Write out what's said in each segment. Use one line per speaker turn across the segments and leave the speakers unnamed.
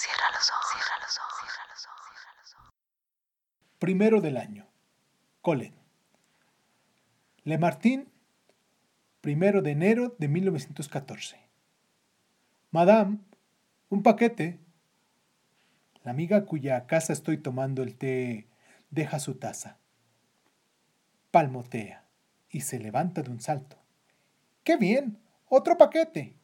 Cierra los ojos, cierra los ojos.
Primero del año. Colin. Le Martin, primero de enero de 1914. Madame, un paquete. La amiga cuya casa estoy tomando el té deja su taza. Palmotea y se levanta de un salto. ¡Qué bien! ¡Otro paquete!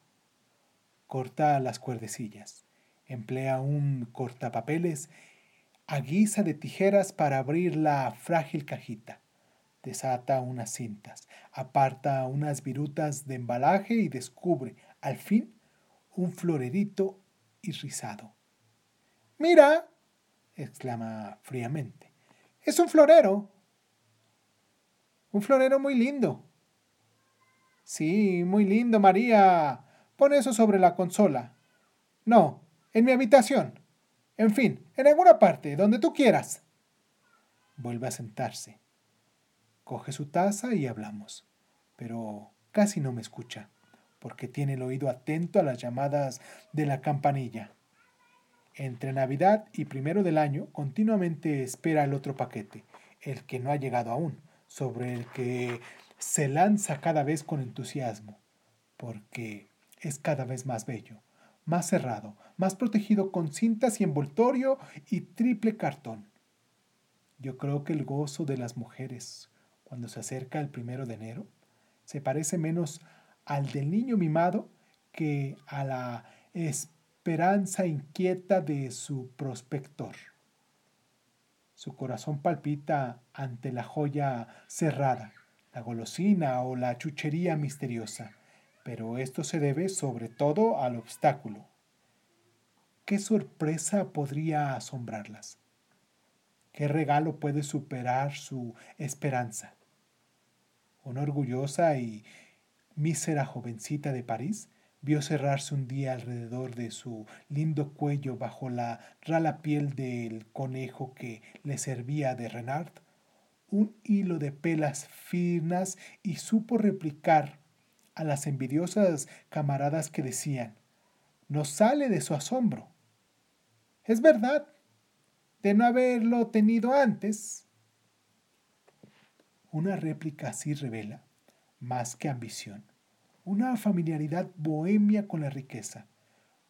Corta las cuerdecillas. Emplea un cortapapeles a guisa de tijeras para abrir la frágil cajita. Desata unas cintas, aparta unas virutas de embalaje y descubre, al fin, un florerito rizado. ¡Mira! exclama fríamente. Es un florero. Un florero muy lindo. Sí, muy lindo, María. Pon eso sobre la consola. No, en mi habitación. En fin, en alguna parte, donde tú quieras. Vuelve a sentarse. Coge su taza y hablamos. Pero casi no me escucha, porque tiene el oído atento a las llamadas de la campanilla. Entre Navidad y primero del año, continuamente espera el otro paquete, el que no ha llegado aún, sobre el que se lanza cada vez con entusiasmo, porque es cada vez más bello, más cerrado, más protegido con cintas y envoltorio y triple cartón. Yo creo que el gozo de las mujeres, cuando se acerca el primero de enero, se parece menos al del niño mimado que a la esperanza inquieta de su prospector. Su corazón palpita ante la joya cerrada, la golosina o la chuchería misteriosa, pero esto se debe sobre todo al obstáculo. ¿Qué sorpresa podría asombrarlas? ¿Qué regalo puede superar su esperanza? Una orgullosa y mísera jovencita de París vio cerrarse un día alrededor de su lindo cuello bajo la rala piel del conejo que le servía de renard un hilo de pelas finas y supo replicar a las envidiosas camaradas que decían, no sale de su asombro. Es verdad, de no haberlo tenido antes. Una réplica así revela, más que ambición, una familiaridad bohemia con la riqueza,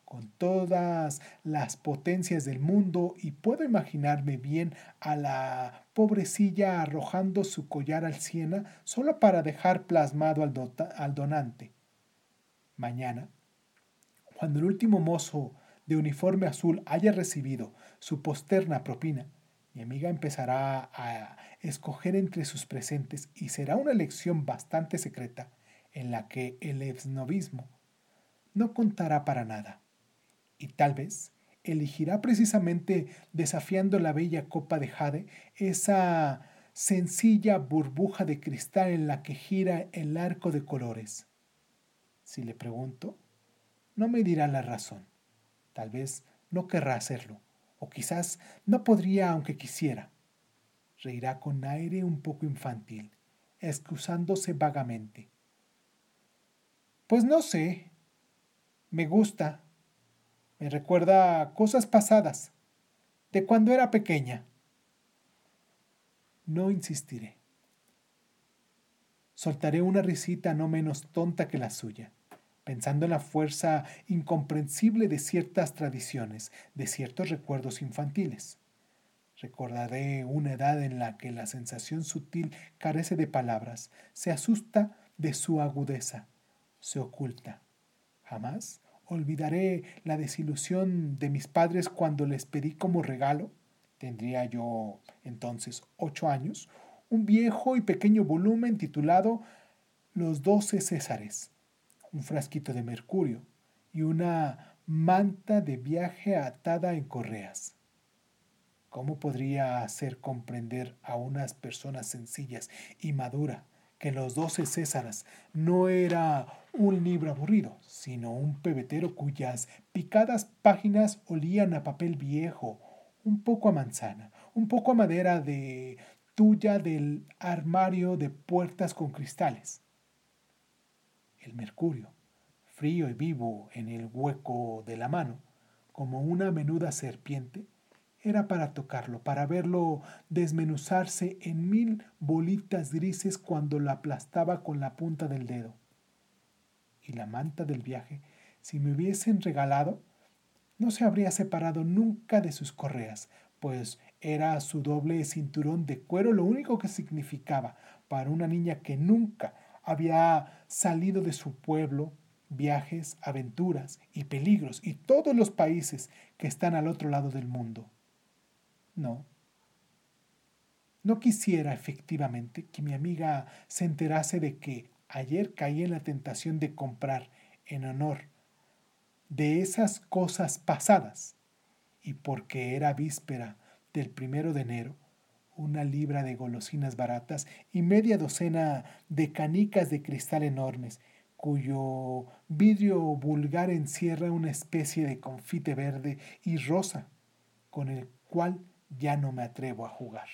con todas las potencias del mundo y puedo imaginarme bien a la pobrecilla arrojando su collar al Siena solo para dejar plasmado al, donante. Mañana, cuando el último mozo de uniforme azul haya recibido su posterna propina, mi amiga empezará a escoger entre sus presentes y será una elección bastante secreta en la que el exnovismo no contará para nada y tal vez elegirá precisamente desafiando la bella copa de jade esa sencilla burbuja de cristal en la que gira el arco de colores. Si le pregunto, no me dirá la razón. Tal vez no querrá hacerlo, o quizás no podría aunque quisiera. Reirá con aire un poco infantil, excusándose vagamente. Pues no sé. Me gusta, me recuerda cosas pasadas, de cuando era pequeña. No insistiré. Soltaré una risita no menos tonta que la suya, pensando en la fuerza incomprensible de ciertas tradiciones, de ciertos recuerdos infantiles. Recordaré una edad en la que la sensación sutil carece de palabras, se asusta de su agudeza, se oculta. Jamás olvidaré la desilusión de mis padres cuando les pedí como regalo, tendría yo entonces ocho años, un viejo y pequeño volumen titulado Los doce Césares, un frasquito de mercurio y una manta de viaje atada en correas. ¿Cómo podría hacer comprender a unas personas sencillas y maduras que los doce Césares no era un libro aburrido, sino un pebetero cuyas picadas páginas olían a papel viejo, un poco a manzana, un poco a madera de tuya del armario de puertas con cristales. El mercurio, frío y vivo en el hueco de la mano, como una menuda serpiente, era para tocarlo, para verlo desmenuzarse en mil bolitas grises cuando lo aplastaba con la punta del dedo. Y la manta del viaje, si me hubiesen regalado, no se habría separado nunca de sus correas, pues era su doble cinturón de cuero lo único que significaba para una niña que nunca había salido de su pueblo viajes, aventuras y peligros y todos los países que están al otro lado del mundo. No. No quisiera efectivamente que mi amiga se enterase de que ayer caí en la tentación de comprar en honor de esas cosas pasadas y porque era víspera del primero de enero, una libra de golosinas baratas y media docena de canicas de cristal enormes, cuyo vidrio vulgar encierra una especie de confite verde y rosa, con el cual ya no me atrevo a jugar.